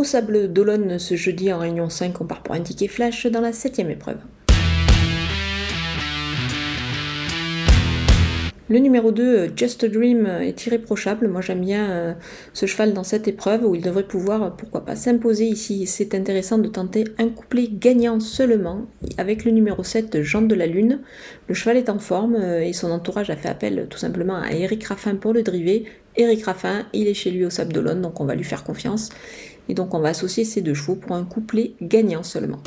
Au Sable d'Olonne ce jeudi en réunion 5, on part pour un ticket flash dans la septième épreuve. Le numéro 2, Just a Dream, est irréprochable. Moi j'aime bien euh, ce cheval dans cette épreuve où il devrait pouvoir, pourquoi pas, s'imposer ici. C'est intéressant de tenter un couplet gagnant seulement avec le numéro 7, Jean de la Lune. Le cheval est en forme euh, et son entourage a fait appel tout simplement à Eric Raffin pour le driver. Eric Raffin, il est chez lui au Sable d'Olonne, donc on va lui faire confiance. Et donc on va associer ces deux chevaux pour un couplet gagnant seulement.